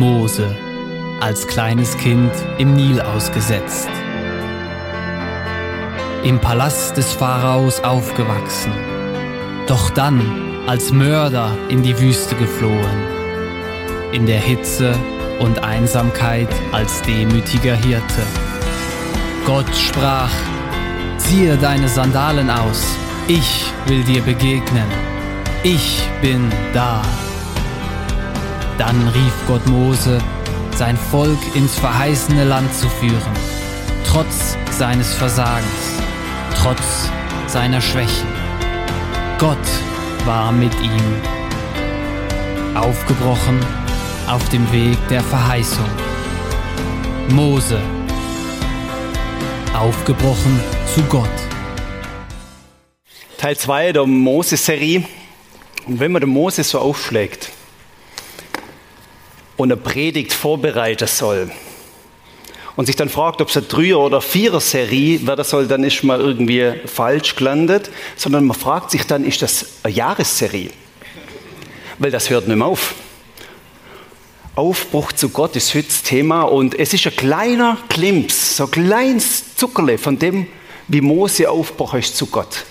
Mose, als kleines Kind im Nil ausgesetzt. Im Palast des Pharaos aufgewachsen, doch dann als Mörder in die Wüste geflohen, in der Hitze und Einsamkeit als demütiger Hirte. Gott sprach, ziehe deine Sandalen aus, ich will dir begegnen, ich bin da. Dann rief Gott Mose, sein Volk ins verheißene Land zu führen, trotz seines Versagens, trotz seiner Schwächen. Gott war mit ihm. Aufgebrochen auf dem Weg der Verheißung. Mose. Aufgebrochen zu Gott. Teil 2 der Mose-Serie. Und wenn man den Mose so aufschlägt und eine Predigt vorbereiten soll und sich dann fragt, ob es eine Dreier- oder Vierer-Serie werden soll, dann ist man irgendwie falsch gelandet, sondern man fragt sich dann, ist das eine Jahresserie? Weil das hört nicht mehr auf. Aufbruch zu Gott ist heute das Thema und es ist ein kleiner Klimps, so ein kleines Zuckerle von dem, wie Mose Aufbruch ist zu Gott.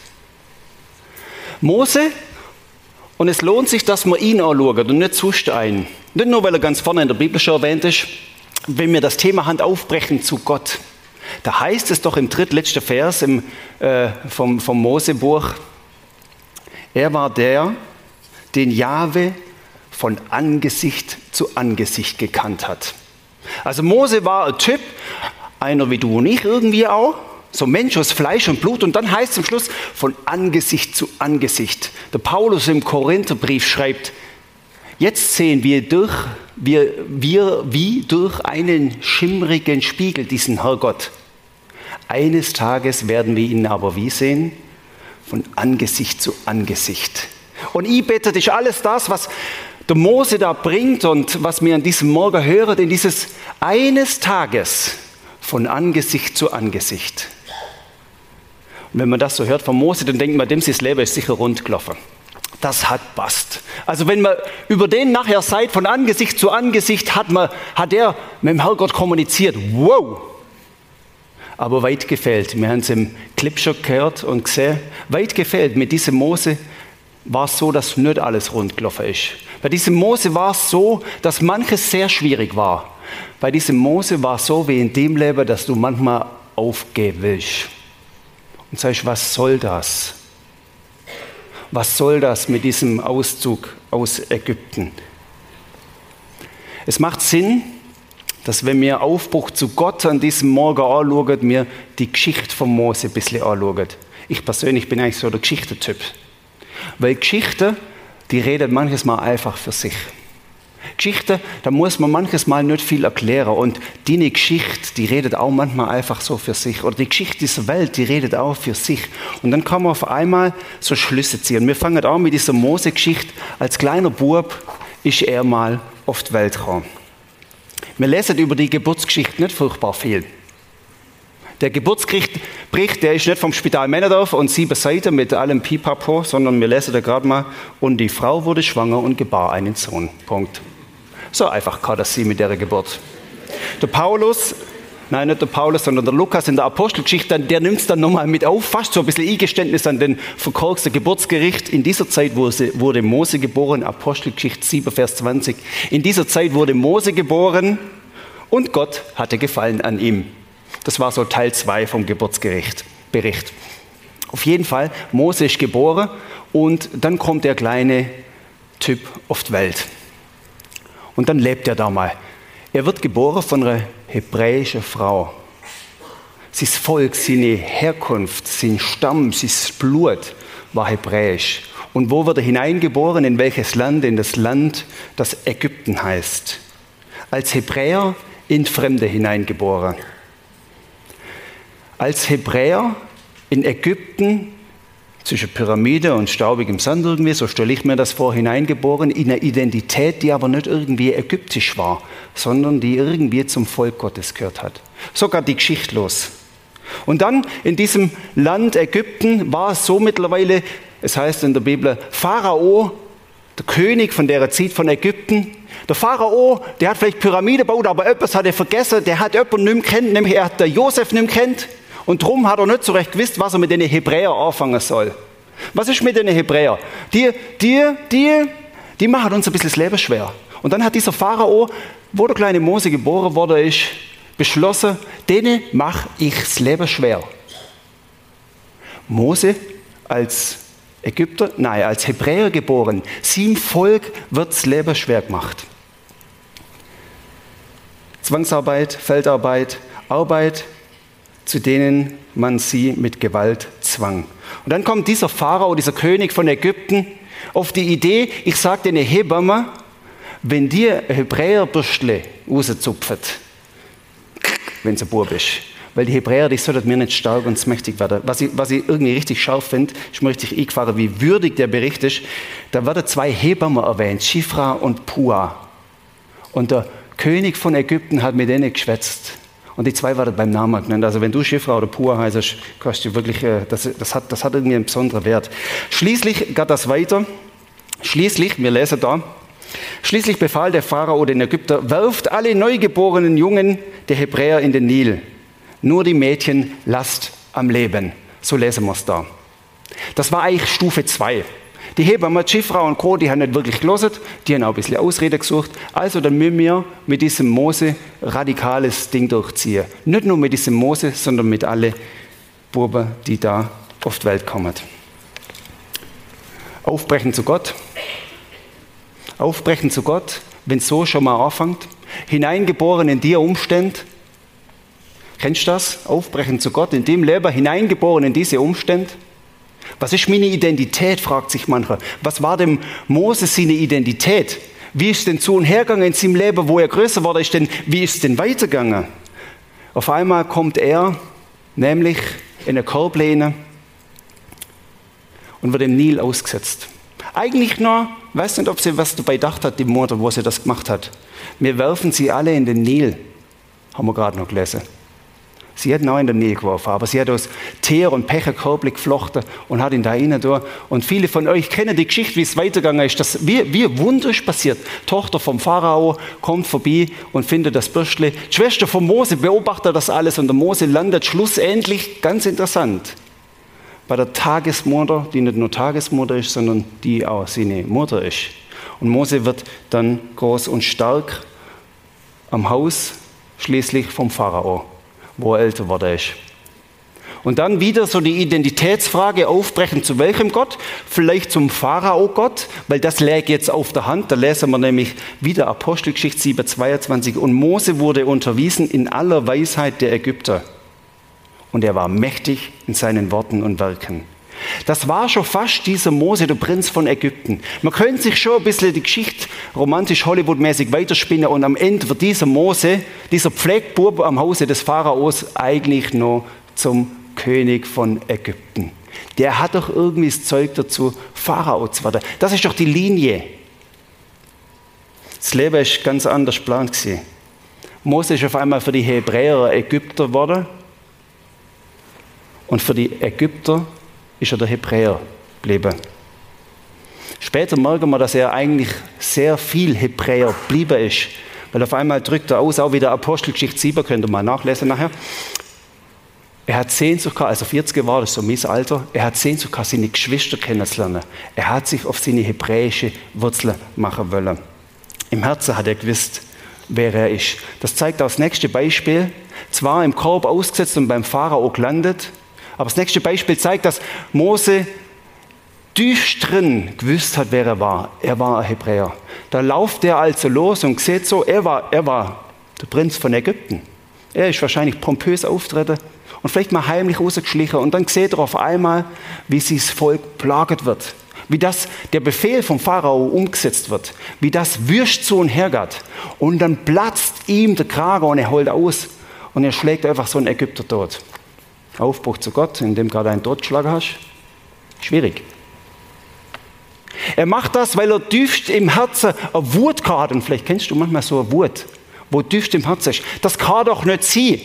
Mose, und es lohnt sich, dass man ihn anschaut und nicht sonst ein. Nicht nur, weil er ganz vorne in der Bibel schon erwähnt ist, wenn wir das Thema Hand aufbrechen zu Gott. Da heißt es doch im drittletzten Vers im, äh, vom, vom Mosebuch, er war der, den Jahwe von Angesicht zu Angesicht gekannt hat. Also Mose war ein Typ, einer wie du und ich irgendwie auch, so Mensch aus Fleisch und Blut. Und dann heißt es zum Schluss von Angesicht zu Angesicht. Der Paulus im Korintherbrief schreibt, jetzt sehen wir, durch, wir, wir wie durch einen schimmrigen Spiegel diesen Herrgott. Eines Tages werden wir ihn aber wie sehen? Von Angesicht zu Angesicht. Und ich bete, das ist alles das, was der Mose da bringt und was wir an diesem Morgen hören, in dieses eines Tages von Angesicht zu Angesicht. Und wenn man das so hört von Mose, dann denkt man, dem sein Leben ist sicher rund gelaufen. Das hat passt. Also wenn man über den nachher seid, von Angesicht zu Angesicht, hat, man, hat er mit dem Herrgott kommuniziert. Wow! Aber weit gefällt. Wir haben es im Clip schon gehört und gesehen. Weit gefällt. Mit diesem Mose war es so, dass nicht alles rund gelaufen ist. Bei diesem Mose war es so, dass manches sehr schwierig war. Bei diesem Mose war es so wie in dem Leben, dass du manchmal aufgeben willst. Und sagst, was soll das? Was soll das mit diesem Auszug aus Ägypten? Es macht Sinn, dass wenn wir Aufbruch zu Gott an diesem Morgen anschauen, wir die Geschichte von Mose ein bisschen anschauen. Ich persönlich bin eigentlich so der Geschichtentyp. Weil Geschichte, die redet manches Mal einfach für sich. Geschichte, da muss man manches Mal nicht viel erklären. Und die Geschichte, die redet auch manchmal einfach so für sich. Oder die Geschichte dieser Welt, die redet auch für sich. Und dann kann man auf einmal so Schlüsse ziehen. Wir fangen auch mit dieser Mose-Geschichte. Als kleiner Bub ist er mal auf die Welt gekommen. Wir lesen über die Geburtsgeschichte nicht furchtbar viel. Der Geburtsbericht, der ist nicht vom Spital Männerdorf und sieben Seiten mit allem Pipapo, sondern wir lesen da gerade mal, und die Frau wurde schwanger und gebar einen Sohn. Punkt. So einfach kann das sie mit der Geburt. Der Paulus, nein, nicht der Paulus, sondern der Lukas in der Apostelgeschichte, der nimmt es dann nochmal mit auf, fast so ein bisschen Eingeständnis an den verkorksten Geburtsgericht. In dieser Zeit wurde Mose geboren, Apostelgeschichte 7, Vers 20. In dieser Zeit wurde Mose geboren und Gott hatte Gefallen an ihm. Das war so Teil 2 vom Geburtsbericht. Auf jeden Fall, Mose ist geboren und dann kommt der kleine Typ auf die Welt. Und dann lebt er da mal. Er wird geboren von einer hebräischen Frau. Sein Volk, seine Herkunft, sein Stamm, sein Blut war hebräisch. Und wo wird er hineingeboren? In welches Land? In das Land, das Ägypten heißt. Als Hebräer in Fremde hineingeboren als Hebräer in Ägypten zwischen Pyramide und staubigem Sand irgendwie, so stelle ich mir das vor, hineingeboren in eine Identität, die aber nicht irgendwie ägyptisch war, sondern die irgendwie zum Volk Gottes gehört hat. Sogar die Geschichte los. Und dann in diesem Land Ägypten war es so mittlerweile, es heißt in der Bibel, Pharao, der König von der Zeit von Ägypten. Der Pharao, der hat vielleicht Pyramide gebaut, aber etwas hat er vergessen. Der hat jemanden nicht mehr kennt, nämlich er hat der Josef nicht mehr kennt. Und darum hat er nicht so recht gewusst, was er mit den Hebräern anfangen soll. Was ist mit den Hebräern? Die, die, die, die machen uns ein bisschen das Leben schwer. Und dann hat dieser Pharao, wo der kleine Mose geboren worden ist, beschlossen, denen mache ich das Leben schwer. Mose als Ägypter, nein, als Hebräer geboren, sieben Volk wird das Leben schwer gemacht. Zwangsarbeit, Feldarbeit, Arbeit, zu denen man sie mit Gewalt zwang. Und dann kommt dieser Pharao, dieser König von Ägypten, auf die Idee, ich sage den Hebammen, wenn dir Hebräerbürstle rauszupft, wenn es ein Bub ist, weil die Hebräer, die sollten mir nicht stark und mächtig werden. Was ich, was ich irgendwie richtig scharf finde, ist mir richtig eingefahren, wie würdig der Bericht ist. Da werden zwei Hebammen erwähnt, Schifra und Pua. Und der König von Ägypten hat mit denen geschwätzt. Und die zwei werden beim Namen genannt. Also wenn du Schifra oder Pua heißt, kannst du wirklich, äh, das, das, hat, das hat irgendwie einen besonderen Wert. Schließlich geht das weiter. Schließlich, wir lesen da, Schließlich befahl der Pharao den Ägypter, werft alle neugeborenen Jungen der Hebräer in den Nil. Nur die Mädchen lasst am Leben. So lesen wir es da. Das war eigentlich Stufe 2. Die Hebamme, Schiffrau und Co., die haben nicht wirklich gelesen, die haben auch ein bisschen Ausrede gesucht. Also dann müssen wir mit diesem Mose radikales Ding durchziehen. Nicht nur mit diesem Mose, sondern mit allen Buben, die da auf die Welt kommen. Aufbrechen zu Gott. Aufbrechen zu Gott, wenn es so schon mal anfängt. Hineingeboren in die Umstände, Kennst du das? Aufbrechen zu Gott, in dem Leben hineingeboren in diese Umstände. Was ist meine Identität, fragt sich mancher. Was war dem Moses seine Identität? Wie ist denn zu und hergegangen in seinem Leben, wo er größer wurde? Ist denn, wie ist denn weitergegangen? Auf einmal kommt er, nämlich in eine Korblehne und wird im Nil ausgesetzt. Eigentlich nur, weiß nicht, ob sie was dabei gedacht hat, die Mutter, wo sie das gemacht hat. Wir werfen sie alle in den Nil, haben wir gerade noch gelesen. Sie hat ihn auch in den Nil geworfen, aber sie hat aus Teer und Pecherkörbli geflochten und hat ihn da rein da. Und viele von euch kennen die Geschichte, wie es weitergegangen ist. Das, wie, wie Wunder ist passiert. Tochter vom Pharao kommt vorbei und findet das Bürstle. Die Schwester von Mose beobachtet das alles und der Mose landet schlussendlich, ganz interessant, bei der Tagesmutter, die nicht nur Tagesmutter ist, sondern die auch seine Mutter ist. Und Mose wird dann groß und stark am Haus, schließlich vom Pharao wo er älter wurde ist. Und dann wieder so die Identitätsfrage aufbrechen, zu welchem Gott? Vielleicht zum Pharao-Gott, weil das läge jetzt auf der Hand. Da lesen wir nämlich wieder Apostelgeschichte 7, 22. Und Mose wurde unterwiesen in aller Weisheit der Ägypter. Und er war mächtig in seinen Worten und Werken. Das war schon fast dieser Mose, der Prinz von Ägypten. Man könnte sich schon ein bisschen die Geschichte romantisch Hollywood-mäßig weiterspinnen und am Ende wird dieser Mose, dieser Pflegbub am Hause des Pharaos eigentlich noch zum König von Ägypten. Der hat doch irgendwie das Zeug dazu, Pharao zu werden. Das ist doch die Linie. Das Leben ist ganz anders geplant gewesen. Mose ist auf einmal für die Hebräer Ägypter geworden und für die Ägypter ist er der Hebräer geblieben. Später merken wir, dass er eigentlich sehr viel Hebräer geblieben ist. Weil auf einmal drückt er aus, auch wieder Apostelgeschichte 7, könnt ihr mal nachlesen nachher. Er hat Sehnsucht gehabt, also 40 war das so mein Alter, er hat Sehnsucht gehabt, seine Geschwister kennenzulernen. Er hat sich auf seine hebräische Wurzeln machen wollen. Im Herzen hat er gewusst, wer er ist. Das zeigt auch das nächste Beispiel. Zwar im Korb ausgesetzt und beim Pharao gelandet, aber das nächste Beispiel zeigt, dass Mose drin gewusst hat, wer er war. Er war ein Hebräer. Da lauft er also los und sieht so, er war, er war der Prinz von Ägypten. Er ist wahrscheinlich pompös auftreten und vielleicht mal heimlich rausgeschlichen. Und dann sieht er auf einmal, wie das Volk plagert wird. Wie das, der Befehl vom Pharao umgesetzt wird. Wie das wüst zu und dann platzt ihm der Krager und er holt aus. Und er schlägt einfach so einen Ägypter tot. Aufbruch zu Gott, in dem gerade einen Totschlag hast? Schwierig. Er macht das, weil er tiefst im Herzen eine Wut hat. Und vielleicht kennst du manchmal so eine Wut, wo tiefst im Herzen ist. Das kann doch nicht sein.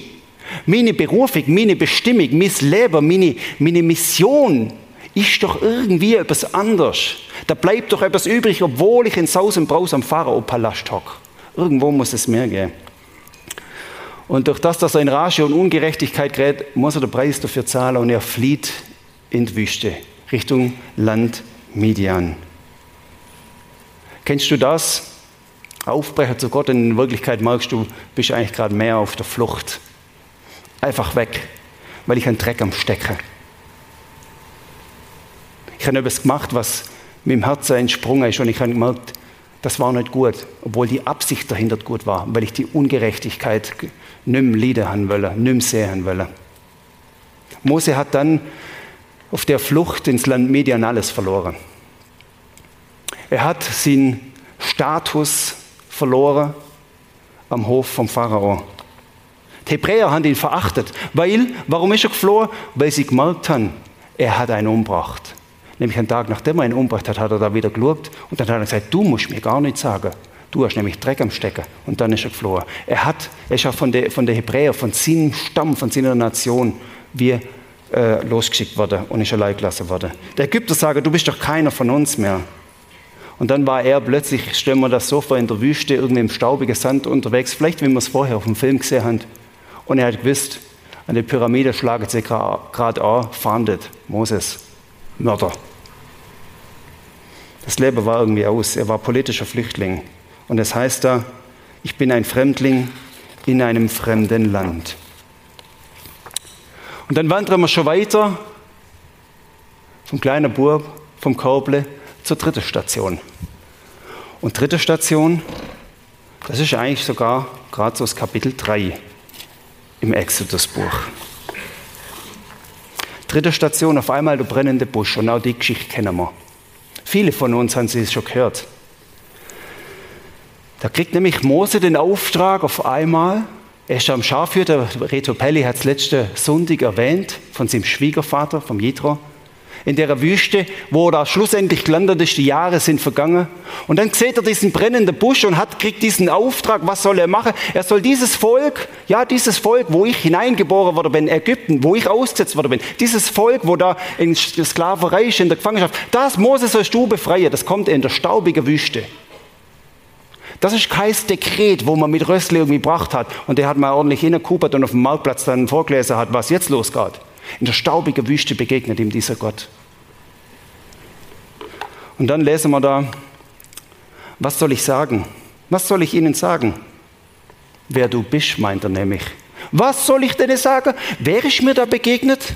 Meine Berufung, meine Bestimmung, mein Leben, meine, meine Mission ist doch irgendwie etwas anders. Da bleibt doch etwas übrig, obwohl ich in Saus und Braus am Pharao-Palast hocke. Irgendwo muss es mehr geben. Und durch das, dass er in Rage und Ungerechtigkeit gerät, muss er den Preis dafür zahlen und er flieht in die Wüste, Richtung Land Midian. Kennst du das? Aufbrecher zu Gott, in Wirklichkeit merkst du, bist eigentlich gerade mehr auf der Flucht. Einfach weg, weil ich einen Dreck am Stecke. Ich habe etwas gemacht, was mit dem Herzen entsprungen ist und ich habe gemerkt, das war nicht gut, obwohl die Absicht dahinter gut war, weil ich die Ungerechtigkeit nicht mehr leiden haben wollte, nicht mehr sehen wollte. Mose hat dann auf der Flucht ins Land Median alles verloren. Er hat seinen Status verloren am Hof vom Pharao. Die Hebräer haben ihn verachtet, weil, warum ist er geflohen? Weil sie gemerkt haben, er hat einen umgebracht. Nämlich einen Tag nachdem er ihn umgebracht hat, hat er da wieder geschaut und dann hat er gesagt, du musst mir gar nichts sagen. Du hast nämlich Dreck am Stecken. Und dann ist er geflohen. Er, hat, er ist ja von den von der Hebräer, von seinem Stamm, von seiner Nation, wie äh, losgeschickt worden und ist allein gelassen worden. Der Ägypter sagt, du bist doch keiner von uns mehr. Und dann war er plötzlich, stellen wir das so vor, in der Wüste, irgendwie im staubigen Sand unterwegs, vielleicht wie wir es vorher auf dem Film gesehen haben. Und er hat gewusst, an der Pyramide schlagen sie gerade an, fahndet Moses. Mörder. Das Leben war irgendwie aus. Er war politischer Flüchtling. Und es das heißt da, ich bin ein Fremdling in einem fremden Land. Und dann wandern wir schon weiter vom kleinen Bub, vom Korble zur dritten Station. Und dritte Station, das ist eigentlich sogar gerade so das Kapitel 3 im Exodus-Buch. Dritte Station, auf einmal der brennende Busch. Und auch die Geschichte kennen wir. Viele von uns haben sie schon gehört. Da kriegt nämlich Mose den Auftrag auf einmal, er ist am Schafhüter, Reto Pelli hat es letzte Sonntag erwähnt, von seinem Schwiegervater, vom Jethro in der Wüste, wo er da schlussendlich gelandet ist, die Jahre sind vergangen. Und dann sieht er diesen brennenden Busch und hat, kriegt diesen Auftrag, was soll er machen? Er soll dieses Volk, ja, dieses Volk, wo ich hineingeboren wurde bin, Ägypten, wo ich ausgesetzt worden bin, dieses Volk, wo da in Sklaverei ist, in der Gefangenschaft, das Moses sollst du befreien, das kommt in der staubigen Wüste. Das ist kein Dekret, wo man mit Rössli irgendwie gebracht hat und der hat mal ordentlich hineingekupert und auf dem Marktplatz dann vorgelesen hat, was jetzt losgeht. In der staubigen Wüste begegnet ihm dieser Gott. Und dann lesen wir da, was soll ich sagen? Was soll ich ihnen sagen? Wer du bist, meint er nämlich. Was soll ich denn sagen? Wer ist mir da begegnet?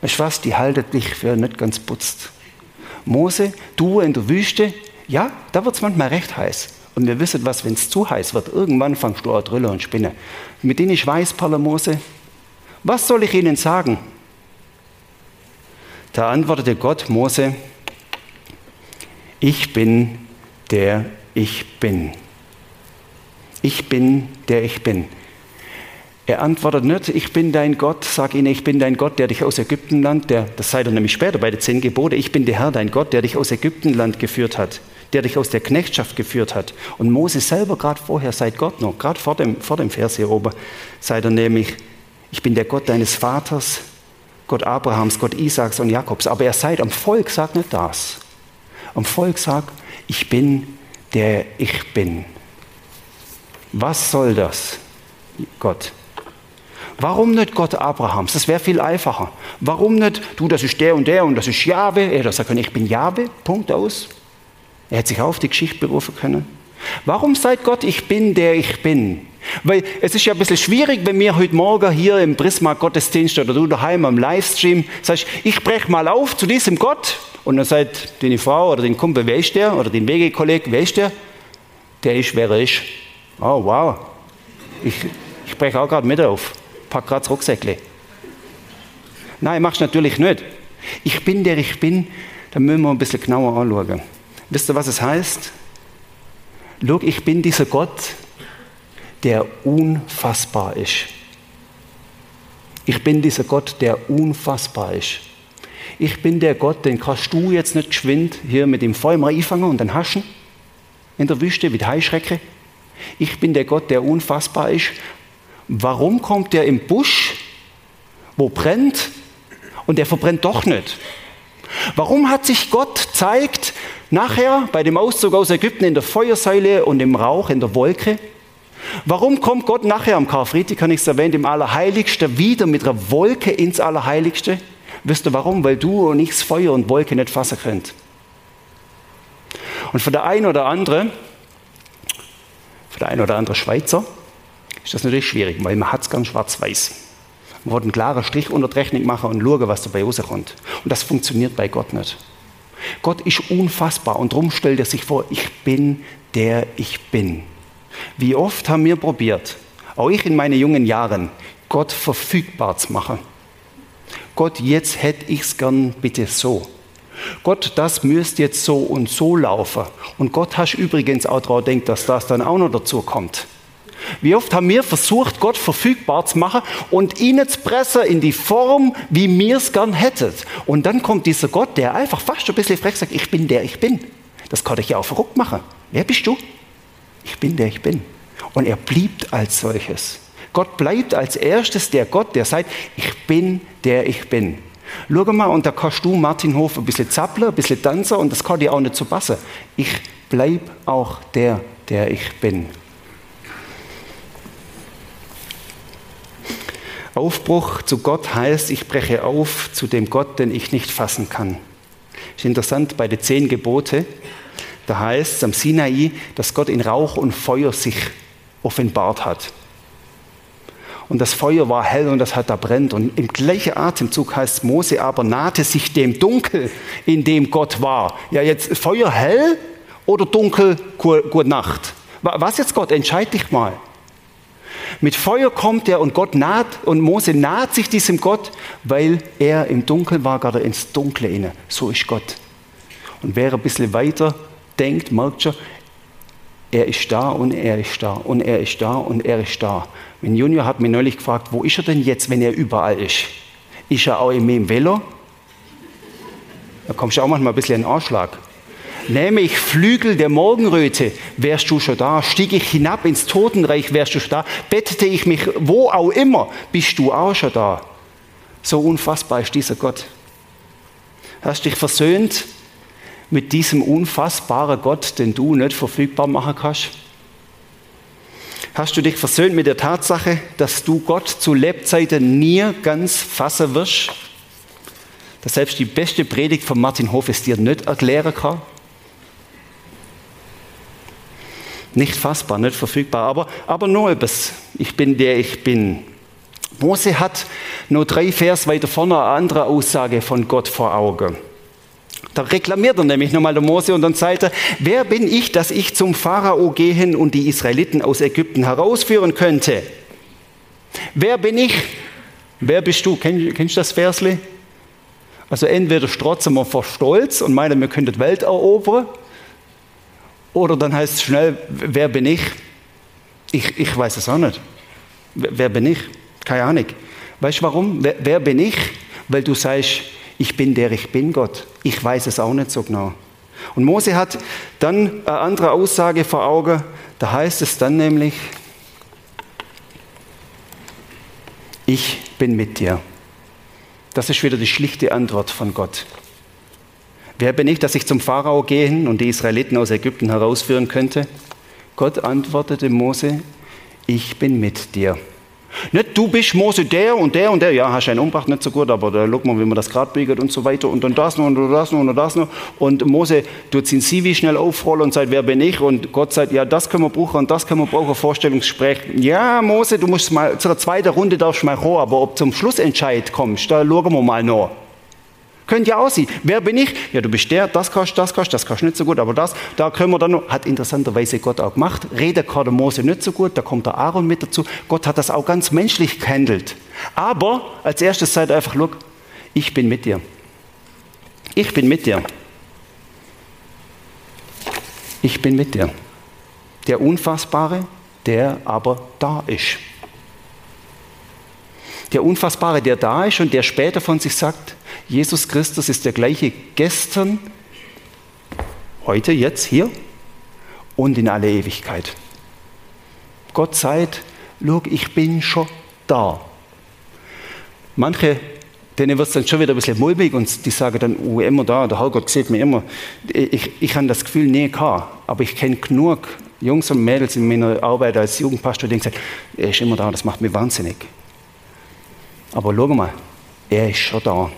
Weißt du was, die haltet dich für nicht ganz putzt. Mose, du in der Wüste, ja, da wird es manchmal recht heiß. Und wir wissen was, wenn es zu heiß wird, irgendwann fangst du an Drille und Spinne. Mit denen ich weiß, Paula Mose, was soll ich ihnen sagen? Da antwortete Gott Mose, ich bin der ich bin. Ich bin der ich bin. Er antwortet nicht, ich bin dein Gott, sag ihnen, ich bin dein Gott, der dich aus Ägyptenland, der, das sei er nämlich später bei den zehn Gebote, ich bin der Herr, dein Gott, der dich aus Ägyptenland geführt hat, der dich aus der Knechtschaft geführt hat. Und Mose selber, gerade vorher, seit Gott noch, gerade vor dem, vor dem Vers hier oben, sei er nämlich, ich bin der Gott deines Vaters, Gott Abrahams, Gott Isaaks und Jakobs. Aber er seid am Volk, sagt nicht das. Am Volk sagt, ich bin der ich bin. Was soll das, Gott? Warum nicht Gott Abrahams? Das wäre viel einfacher. Warum nicht, du, das ist der und der und das ist Jahwe? Er können, ich bin Jahwe, Punkt aus. Er hätte sich auf die Geschichte berufen können. Warum seid Gott, ich bin der ich bin? Weil es ist ja ein bisschen schwierig, wenn wir heute Morgen hier im Prisma Gottesdienst oder du daheim am Livestream sagst, ich breche mal auf zu diesem Gott und dann sagt deine Frau oder den Kumpel, wer ist der? Oder den Wegekolleg, wer ist der? Der ist, wer er ist. Oh, wow. Ich, ich breche auch gerade mit auf. Pack gerade das Rucksäckle. Nein, machst natürlich nicht. Ich bin der ich bin, da müssen wir ein bisschen genauer anschauen. Wisst ihr, was es heißt? Schau, ich bin dieser Gott, der unfassbar ist. Ich bin dieser Gott, der unfassbar ist. Ich bin der Gott, den kannst du jetzt nicht geschwind hier mit dem Feuer mal einfangen und dann haschen in der Wüste die Heischrecke. Ich bin der Gott, der unfassbar ist. Warum kommt der im Busch, wo brennt, und der verbrennt doch nicht? Warum hat sich Gott zeigt nachher bei dem Auszug aus Ägypten in der Feuersäule und im Rauch in der Wolke? Warum kommt Gott nachher am Karfreitag, kann ich es erwähnen, im Allerheiligsten wieder mit einer Wolke ins Allerheiligste? Wisst ihr warum? Weil du und ich das Feuer und Wolke nicht fassen könnt. Und für der ein oder andere, für der ein oder andere Schweizer, ist das natürlich schwierig, weil man hat es ganz schwarz-weiß. Man wird einen klaren Strich unter die Rechnung machen und schauen, was dabei rauskommt. Und das funktioniert bei Gott nicht. Gott ist unfassbar und darum stellt er sich vor, ich bin der ich bin. Wie oft haben wir probiert, auch ich in meinen jungen Jahren, Gott verfügbar zu machen. Gott, jetzt hätte ich es gern bitte so. Gott, das müsste jetzt so und so laufen. Und Gott hast übrigens auch daran denkt, dass das dann auch noch dazu kommt. Wie oft haben wir versucht, Gott verfügbar zu machen und ihn zu pressen in die Form, wie wir es gern hätten. Und dann kommt dieser Gott, der einfach fast ein bisschen frech sagt, ich bin der ich bin. Das kann dich ja auch verrückt machen. Wer bist du? Ich bin der ich bin. Und er blieb als solches. Gott bleibt als erstes der Gott, der sagt, ich bin der ich bin. Schau mal, und da kannst du, Martin Hof, ein bisschen zappeln, ein bisschen tanzen und das kann dir auch nicht so passen. Ich bleib auch der, der ich bin. Aufbruch zu Gott heißt, ich breche auf zu dem Gott, den ich nicht fassen kann. Ist interessant bei den zehn Gebote. Da heißt es am Sinai, dass Gott in Rauch und Feuer sich offenbart hat. Und das Feuer war hell und das hat da brennt. Und im gleichen Atemzug heißt Mose aber nahte sich dem Dunkel, in dem Gott war. Ja, jetzt Feuer hell oder dunkel, gute Nacht. Was jetzt Gott? Entscheid dich mal. Mit Feuer kommt er und Gott naht und Mose naht sich diesem Gott, weil er im Dunkeln war, gerade ins Dunkle inne. So ist Gott. Und wer ein bisschen weiter denkt, merkt schon, er ist da und er ist da und er ist da und er ist da. Mein Junior hat mich neulich gefragt, wo ist er denn jetzt, wenn er überall ist? Ist er auch in meinem Velo? Da kommst du auch manchmal ein bisschen in den Anschlag. Nähme ich Flügel der Morgenröte, wärst du schon da. Stieg ich hinab ins Totenreich, wärst du schon da. Bettete ich mich wo auch immer, bist du auch schon da. So unfassbar ist dieser Gott. Hast dich versöhnt mit diesem unfassbaren Gott, den du nicht verfügbar machen kannst? Hast du dich versöhnt mit der Tatsache, dass du Gott zu Lebzeiten nie ganz fassen wirst? Dass selbst die beste Predigt von Martin Hof es dir nicht erklären kann? Nicht fassbar, nicht verfügbar, aber, aber nur etwas. Ich bin der ich bin. Mose hat nur drei Vers weiter vorne eine andere Aussage von Gott vor Augen. Da reklamiert er nämlich nochmal der Mose und dann sagt er, wer bin ich, dass ich zum Pharao gehen und die Israeliten aus Ägypten herausführen könnte? Wer bin ich? Wer bist du? Kenn, kennst du das Versli? Also entweder strotzen wir vor Stolz und meinen, wir könnten die Welt erobern, oder dann heißt es schnell, wer bin ich? Ich, ich weiß es auch nicht. Wer bin ich? Keine Ahnung. Weißt du warum? Wer, wer bin ich? Weil du sagst, ich bin der ich bin, Gott. Ich weiß es auch nicht so genau. Und Mose hat dann eine andere Aussage vor Augen. Da heißt es dann nämlich, ich bin mit dir. Das ist wieder die schlichte Antwort von Gott. Wer bin ich, dass ich zum Pharao gehen und die Israeliten aus Ägypten herausführen könnte? Gott antwortete Mose, ich bin mit dir. Nicht du bist Mose der und der und der, ja, hast einen umgebracht, nicht so gut, aber da guck mal, wie man das gerade biegt und so weiter und dann das noch und das noch und das noch. Und Mose tut sein CV schnell aufrollen und sagt, wer bin ich? Und Gott sagt, ja, das können wir brauchen und das können wir brauchen, Vorstellungsgespräch. Ja, Mose, du musst mal, zur zweiten Runde darfst du mal hoch, aber ob zum Schlussentscheid kommst, da schauen wir mal noch. Könnte ja aussehen. Wer bin ich? Ja, du bist der, das kannst, das kannst, das kannst nicht so gut, aber das, da können wir dann noch, hat interessanterweise Gott auch gemacht. Rede kann Mose nicht so gut, da kommt der Aaron mit dazu. Gott hat das auch ganz menschlich gehandelt. Aber als erstes seid einfach, look, ich bin mit dir. Ich bin mit dir. Ich bin mit dir. Der Unfassbare, der aber da ist. Der Unfassbare, der da ist und der später von sich sagt, Jesus Christus ist der gleiche gestern, heute, jetzt, hier und in alle Ewigkeit. Gott sagt, look, ich bin schon da. Manche denen wird es dann schon wieder ein bisschen mulmig und die sagen dann, oh, immer da, der Herrgott sieht mir immer. Ich, ich habe das Gefühl nie gehabt, aber ich kenne genug Jungs und Mädels in meiner Arbeit als Jugendpastor, die sagen, er ist immer da, das macht mich wahnsinnig. Aber schau mal, er ist schon da.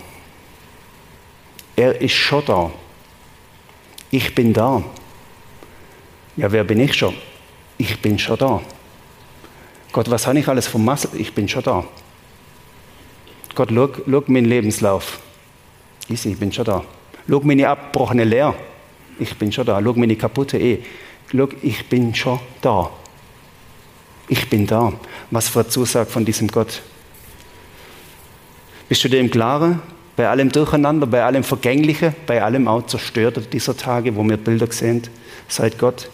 Er ist schon da. Ich bin da. Ja, wer bin ich schon? Ich bin schon da. Gott, was habe ich alles vom Massel? Ich bin schon da. Gott, schau, schau meinen Lebenslauf. Easy, ich bin schon da. Schau meine abgebrochene Lehre. Ich bin schon da. Schau meine kaputte Ehe. Schau, ich bin schon da. Ich bin da. Was für eine Zusage von diesem Gott. Bist du dir im Klaren? Bei allem Durcheinander, bei allem Vergänglichen, bei allem auch Zerstörten dieser Tage, wo wir Bilder sehen, sagt Gott,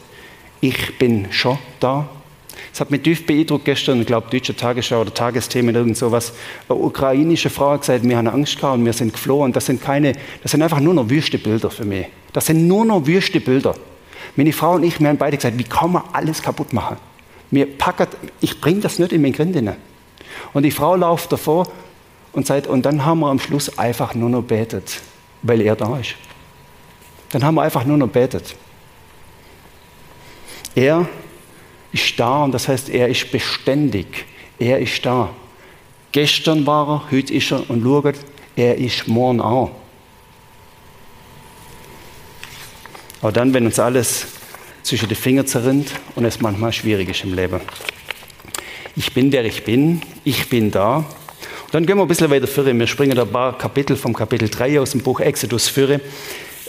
ich bin schon da. Es hat mich tief beeindruckt gestern, ich glaube, Deutsche Tagesschau oder Tagesthemen, irgend sowas. Eine ukrainische Frau hat gesagt, wir haben Angst gehabt und wir sind geflohen. Das sind keine, das sind einfach nur noch wüste Bilder für mich. Das sind nur noch wüste Bilder. Meine Frau und ich, wir haben beide gesagt, wie kann man alles kaputt machen? Mir packert, ich bringe das nicht in mein Grind rein. Und die Frau läuft davor und sagt, und dann haben wir am Schluss einfach nur noch betet, weil er da ist. Dann haben wir einfach nur noch betet. Er ist da und das heißt, er ist beständig. Er ist da. Gestern war er, heute ist er und schaut, er ist morgen auch. Aber dann, wenn uns alles zwischen die Finger zerrinnt und es manchmal schwierig ist im Leben. Ich bin der ich bin, ich bin da. Dann gehen wir ein bisschen weiter führen. Wir springen ein paar Kapitel vom Kapitel 3 aus dem Buch Exodus führen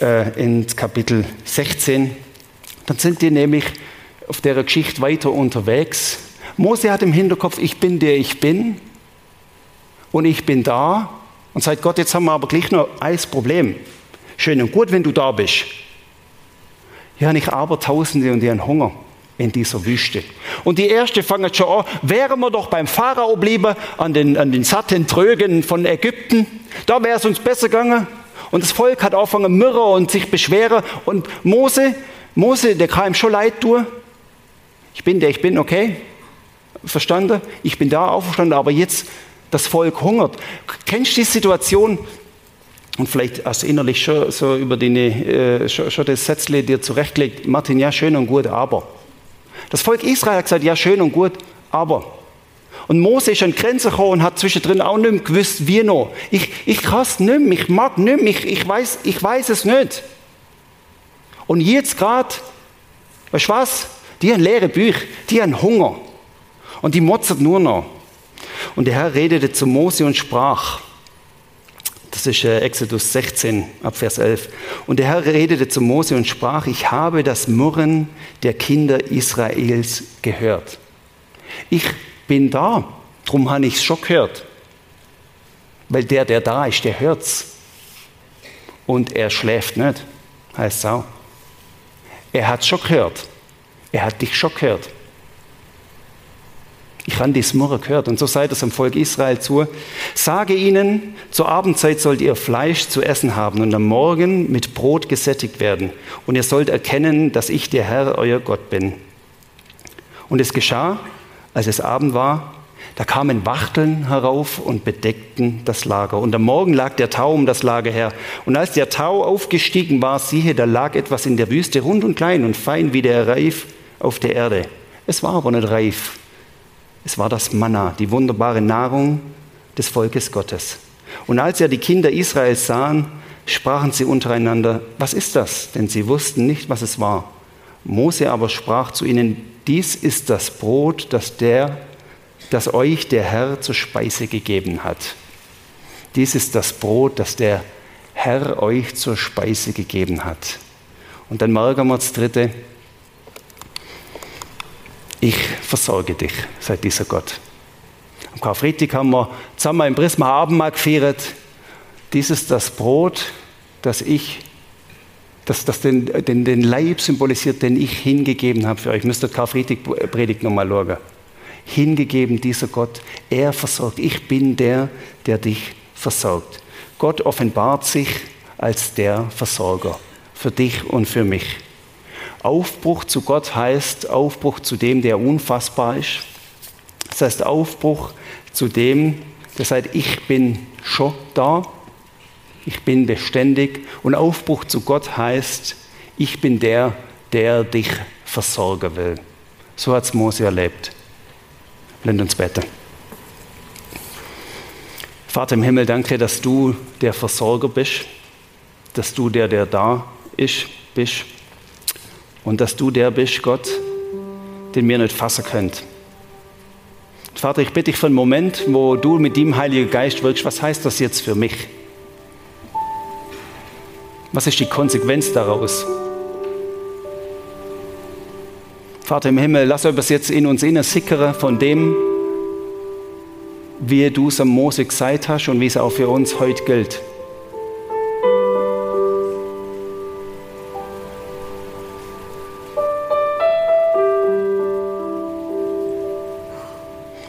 äh, ins Kapitel 16. Dann sind die nämlich auf der Geschichte weiter unterwegs. Mose hat im Hinterkopf, ich bin der ich bin und ich bin da. Und sagt Gott, jetzt haben wir aber gleich noch ein Problem. Schön und gut, wenn du da bist. Ja, nicht aber Tausende und die haben Hunger in dieser Wüste. Und die erste fangen schon an, wären wir doch beim Pharao blieben, an den, an den satten Trögen von Ägypten, da wäre es uns besser gegangen. Und das Volk hat angefangen mürrer und sich beschweren. Und Mose, Mose, der ihm schon leid tun. Ich bin der, ich bin, okay? Verstanden? Ich bin da auferstanden, aber jetzt das Volk hungert. Kennst du die Situation? Und vielleicht hast du innerlich schon so über deine, äh, schon, schon das Sätzle dir zurechtgelegt. Martin, ja, schön und gut, aber. Das Volk Israel hat gesagt, ja, schön und gut, aber. Und Mose ist an die Grenze gekommen und hat zwischendrin auch nicht mehr gewusst, wie noch. Ich, ich kann es nicht mehr, ich mag nicht mehr, ich, ich, weiß, ich weiß es nicht. Und jetzt gerade, weißt du was? Die haben leere Bücher, die haben Hunger. Und die motzen nur noch. Und der Herr redete zu Mose und sprach, das ist äh, Exodus 16 ab Vers 11. Und der Herr redete zu Mose und sprach, ich habe das Murren der Kinder Israels gehört. Ich bin da, darum habe ich es schon gehört. Weil der, der da ist, der hört es. Und er schläft nicht, heißt es auch. Er hat schon gehört. Er hat dich schon gehört. Ich habe das Murren gehört. Und so seid es am Volk Israel zu. Sage ihnen, zur Abendzeit sollt ihr Fleisch zu essen haben und am Morgen mit Brot gesättigt werden. Und ihr sollt erkennen, dass ich der Herr, euer Gott bin. Und es geschah, als es Abend war, da kamen Wachteln herauf und bedeckten das Lager. Und am Morgen lag der Tau um das Lager her. Und als der Tau aufgestiegen war, siehe, da lag etwas in der Wüste, rund und klein und fein wie der Reif auf der Erde. Es war aber nicht reif. Es war das Manna, die wunderbare Nahrung des Volkes Gottes. Und als er die Kinder Israels sahen, sprachen sie untereinander, was ist das? Denn sie wussten nicht, was es war. Mose aber sprach zu ihnen, dies ist das Brot, das, der, das euch der Herr zur Speise gegeben hat. Dies ist das Brot, das der Herr euch zur Speise gegeben hat. Und dann merken dritte, ich versorge dich, sagt dieser Gott. Am Karfreitag haben wir zusammen im Prisma Abendmahl gefeiert. Dies ist das Brot, das ich, das, das den, den, den Leib symbolisiert, den ich hingegeben habe für euch. Müsst ihr Karfreitag-Predigt nochmal schauen. Hingegeben, dieser Gott, er versorgt. Ich bin der, der dich versorgt. Gott offenbart sich als der Versorger für dich und für mich. Aufbruch zu Gott heißt Aufbruch zu dem, der unfassbar ist. Das heißt Aufbruch zu dem, der sagt, ich bin schon da, ich bin beständig. Und Aufbruch zu Gott heißt, ich bin der, der dich versorgen will. So hat es Mose erlebt. Blend uns beten. Vater im Himmel, danke, dass du der Versorger bist, dass du der, der da ist, bist und dass du der bist, Gott, den wir nicht fassen können. Vater, ich bitte dich für einen Moment, wo du mit dem Heiligen Geist wirkst, was heißt das jetzt für mich? Was ist die Konsequenz daraus? Vater im Himmel, lass etwas jetzt in uns innen sickere von dem, wie du es am Mose gesagt hast und wie es auch für uns heute gilt.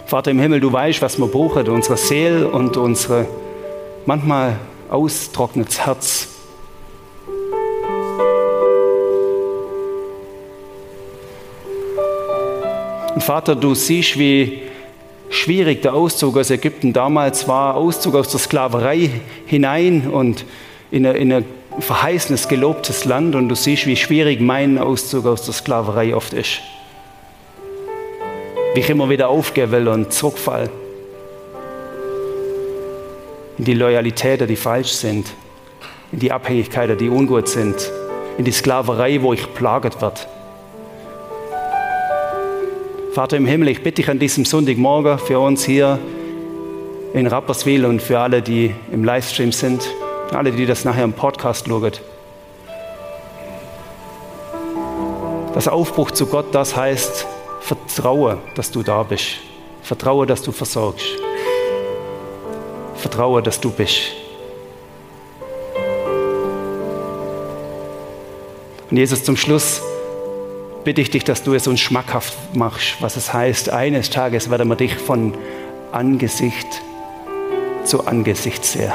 Vater im Himmel, du weißt, was wir brauchen, unsere Seele und unsere manchmal austrocknetes Herz. Und Vater, du siehst, wie schwierig der Auszug aus Ägypten damals war, Auszug aus der Sklaverei hinein und in ein, in ein verheißenes, gelobtes Land. Und du siehst, wie schwierig mein Auszug aus der Sklaverei oft ist wie ich immer wieder aufgeben will und zurückfall in die Loyalitäten, die falsch sind, in die Abhängigkeiten, die ungut sind, in die Sklaverei, wo ich plaget wird. Vater im Himmel, ich bitte dich an diesem Sonntagmorgen für uns hier in Rapperswil und für alle, die im Livestream sind, alle, die das nachher im Podcast schauen. Das Aufbruch zu Gott, das heißt, Vertraue, dass du da bist. Vertraue, dass du versorgst. Vertraue, dass du bist. Und Jesus, zum Schluss bitte ich dich, dass du es uns schmackhaft machst, was es heißt, eines Tages werden wir dich von Angesicht zu Angesicht sehen.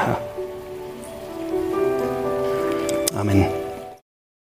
Amen.